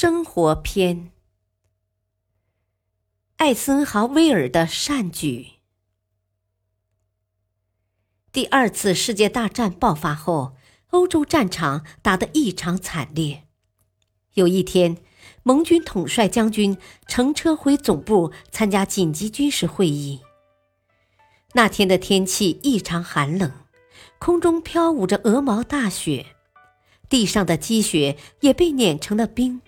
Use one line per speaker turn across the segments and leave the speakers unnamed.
生活篇：艾森豪威尔的善举。第二次世界大战爆发后，欧洲战场打得异常惨烈。有一天，盟军统帅将军乘车回总部参加紧急军事会议。那天的天气异常寒冷，空中飘舞着鹅毛大雪，地上的积雪也被碾成了冰。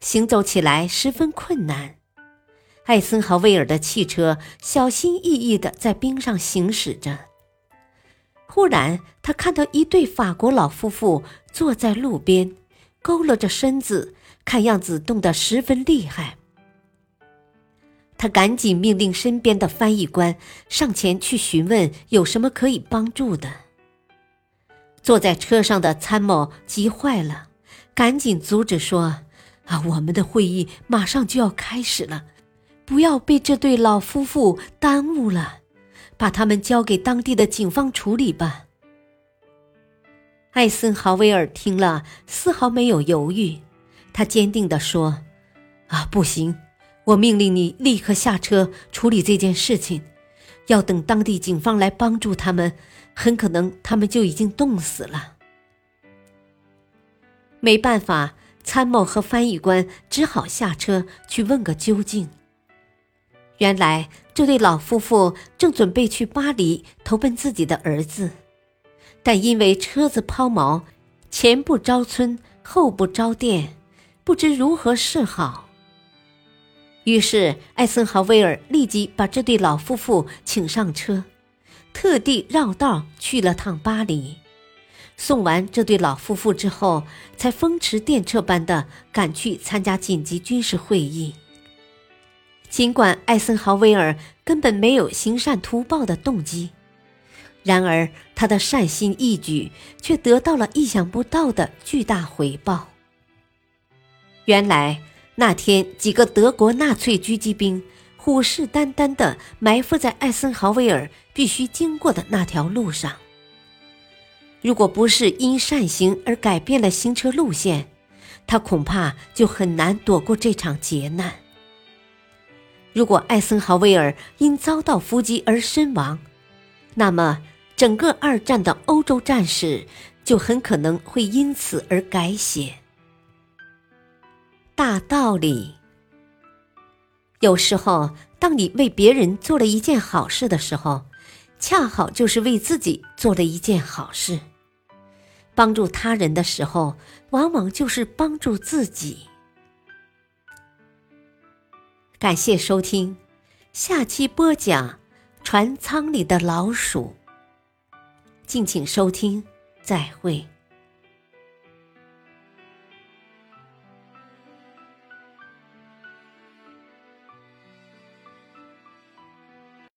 行走起来十分困难，艾森豪威尔的汽车小心翼翼地在冰上行驶着。忽然，他看到一对法国老夫妇坐在路边，佝偻着身子，看样子冻得十分厉害。他赶紧命令身边的翻译官上前去询问有什么可以帮助的。坐在车上的参谋急坏了，赶紧阻止说。啊，我们的会议马上就要开始了，不要被这对老夫妇耽误了，把他们交给当地的警方处理吧。艾森豪威尔听了，丝毫没有犹豫，他坚定地说：“啊，不行，我命令你立刻下车处理这件事情。要等当地警方来帮助他们，很可能他们就已经冻死了。”没办法。参谋和翻译官只好下车去问个究竟。原来这对老夫妇正准备去巴黎投奔自己的儿子，但因为车子抛锚，前不着村后不着店，不知如何是好。于是艾森豪威尔立即把这对老夫妇请上车，特地绕道去了趟巴黎。送完这对老夫妇之后，才风驰电掣般的赶去参加紧急军事会议。尽管艾森豪威尔根本没有行善图报的动机，然而他的善心义举却得到了意想不到的巨大回报。原来那天几个德国纳粹狙击兵虎视眈眈地埋伏在艾森豪威尔必须经过的那条路上。如果不是因善行而改变了行车路线，他恐怕就很难躲过这场劫难。如果艾森豪威尔因遭到伏击而身亡，那么整个二战的欧洲战史就很可能会因此而改写。大道理，有时候当你为别人做了一件好事的时候。恰好就是为自己做了一件好事。帮助他人的时候，往往就是帮助自己。感谢收听，下期播讲船舱里的老鼠。敬请收听，再会。